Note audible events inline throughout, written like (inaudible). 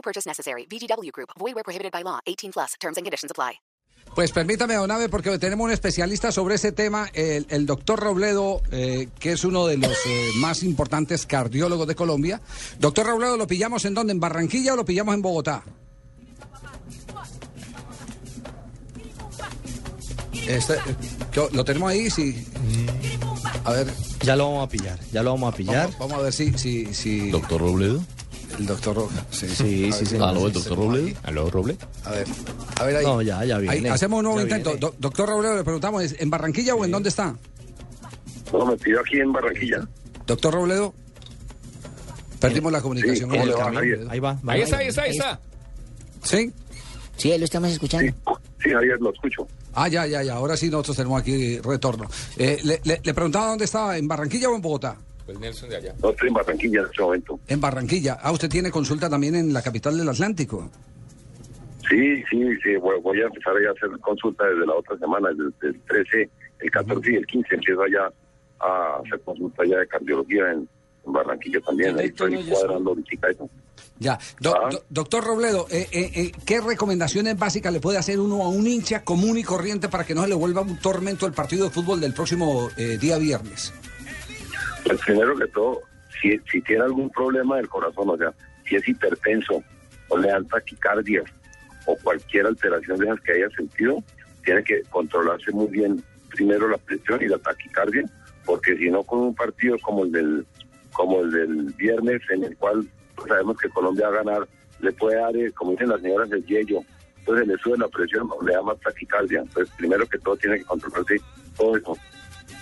No purchase necessary. VGW Group. Void where prohibited by law. 18 plus. Terms and conditions apply. Pues permítame, don Abe, porque tenemos un especialista sobre ese tema, el, el doctor Robledo, eh, que es uno de los eh, más importantes cardiólogos de Colombia. Doctor Robledo, ¿lo pillamos en dónde? ¿En Barranquilla o lo pillamos en Bogotá? Este, yo- ¿Lo tenemos ahí? Sí. A ver, Ya lo vamos a pillar, ya lo vamos a pillar. vamos, vamos a ver si... si, si Doctor Robledo. El doctor Robledo. Sí, Sí, sí, ver. Aló, el doctor Robledo. Aló, Roble. A ver, a ver ahí. No, ya, ya viene. Ahí, hacemos un nuevo Ya intento. Do- doctor Robledo, le preguntamos, ¿es ¿en Barranquilla o en dónde está? No, me pidió aquí en Barranquilla. Doctor Robledo. Perdimos la comunicación. Ahí va. va, Ahí está, ahí está, ahí está. ¿Sí? Sí, lo estamos escuchando. Sí, sí, Javier, lo escucho. Ah, ya, ya, ya. Ahora sí nosotros tenemos aquí retorno. Eh, le, le- le preguntaba dónde estaba, ¿en Barranquilla o en Bogotá? Pues Nelson de allá. No estoy en Barranquilla en este momento. En Barranquilla. Ah, usted tiene consulta también en la capital del Atlántico. Sí, sí, sí, voy, a empezar a hacer consulta desde la otra semana, desde el 13, el 14 y el 15 empiezo ya a hacer consulta ya de cardiología en, en Barranquilla también. Ahí estoy cuadrando ahorita eso. Ya. Do- Ah. do- doctor Robledo, eh, eh, eh, ¿qué recomendaciones básicas le puede hacer uno a un hincha común y corriente para que no se le vuelva un tormento el partido de fútbol del próximo eh, día viernes? Pues primero que todo, si, si tiene algún problema del corazón, o sea, si es hipertenso o le da taquicardia o cualquier alteración de esas que haya sentido, tiene que controlarse muy bien primero la presión y la taquicardia, porque si no con un partido como el del como el del viernes en el cual sabemos que Colombia va a ganar, le puede dar, eh, como dicen las señoras, el yello, entonces le sube la presión o le da más taquicardia, entonces primero que todo tiene que controlarse todo eso.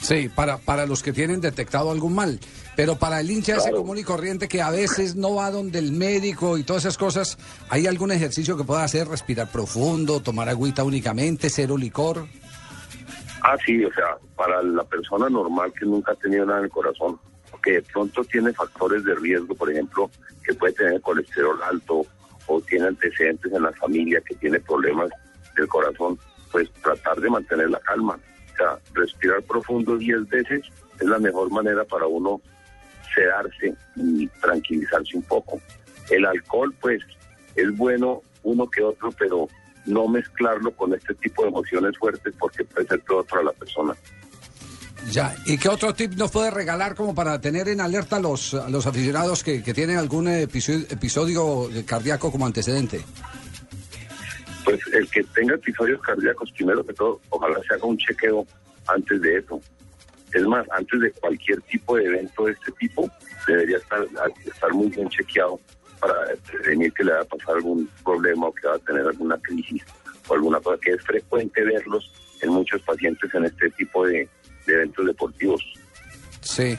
Sí, para, para los que tienen detectado algún mal. Pero para el hincha ese común y corriente que a veces no va donde el médico y todas esas cosas, ¿hay algún ejercicio que pueda hacer? Respirar profundo, tomar agüita únicamente, cero licor. Ah, sí, o sea, para la persona normal que nunca ha tenido nada en el corazón, que de pronto tiene factores de riesgo, por ejemplo, que puede tener colesterol alto o tiene antecedentes en la familia que tiene problemas del corazón, pues tratar de mantener la calma. Respirar profundo 10 veces es la mejor manera para uno sedarse y tranquilizarse un poco. El alcohol, pues, es bueno uno que otro, pero no mezclarlo con este tipo de emociones fuertes porque puede ser peor para la persona. Ya. ¿Y qué otro tip nos puede regalar como para tener en alerta a los, los aficionados que, que tienen algún episodio, episodio cardíaco como antecedente? Pues el que tenga episodios cardíacos, primero que todo, ojalá se haga un chequeo antes de eso. Es más, antes de cualquier tipo de evento de este tipo, debería estar, estar muy bien chequeado para prevenir que le vaya a pasar algún problema o que va a tener alguna crisis o alguna cosa que es frecuente verlos en muchos pacientes en este tipo de, de eventos deportivos. Sí,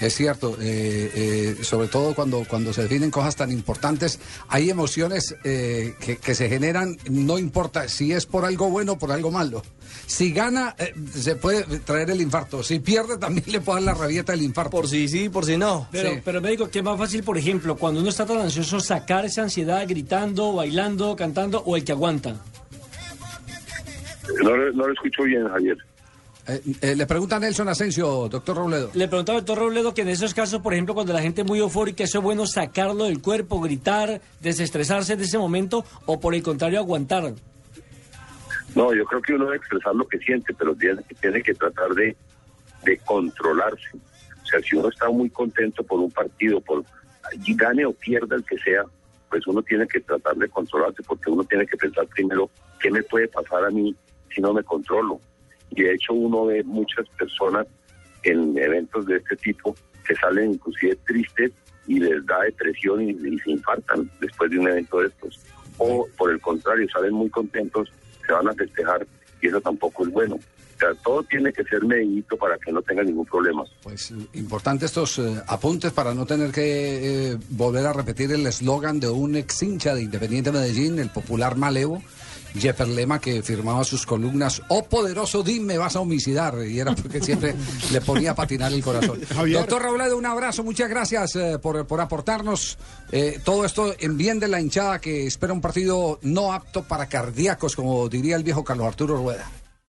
es cierto. eh, eh, sobre todo cuando, cuando se definen cosas tan importantes, hay emociones eh, que, que se generan, no importa si es por algo bueno o por algo malo. Si gana, eh, se puede traer el infarto. Si pierde, también le puede dar la rabieta del infarto. Por si sí, por si no. Pero, Sí. pero médico, ¿qué es más fácil, por ejemplo, cuando uno está tan ansioso, sacar esa ansiedad gritando, bailando, cantando, o el que aguanta? No, lo- no lo escucho bien, Javier. Eh, eh, le pregunta a Nelson Asensio, doctor Robledo. Le preguntaba al doctor Robledo que en esos casos, por ejemplo, cuando la gente es muy eufórica, eso es bueno sacarlo del cuerpo, gritar, desestresarse de ese momento, o por el contrario, aguantar. No, yo creo que uno debe expresar lo que siente, pero tiene, tiene que tratar de, de controlarse. O sea, si uno está muy contento por un partido, por y gane o pierda el que sea, pues uno tiene que tratar de controlarse, porque uno tiene que pensar primero qué me puede pasar a mí si no me controlo. Y de hecho uno ve muchas personas en eventos de este tipo que salen inclusive tristes y les da depresión y, y se infartan después de un evento de estos. O por el contrario, salen muy contentos, se van a festejar y eso tampoco es bueno. O sea, todo tiene que ser medidito para que no tenga ningún problema. Pues importante estos eh, apuntes para no tener que eh, volver a repetir el eslogan de un ex hincha de Independiente Medellín, el popular Malevo. Jeffer Lema que firmaba sus columnas, oh poderoso dime vas a homicidar, y era porque siempre (laughs) le ponía a patinar el corazón. Doctor Robledo, un abrazo, muchas gracias eh, por, por aportarnos eh, todo esto en bien de la hinchada que espera un partido no apto para cardíacos, como diría el viejo Carlos Arturo Rueda.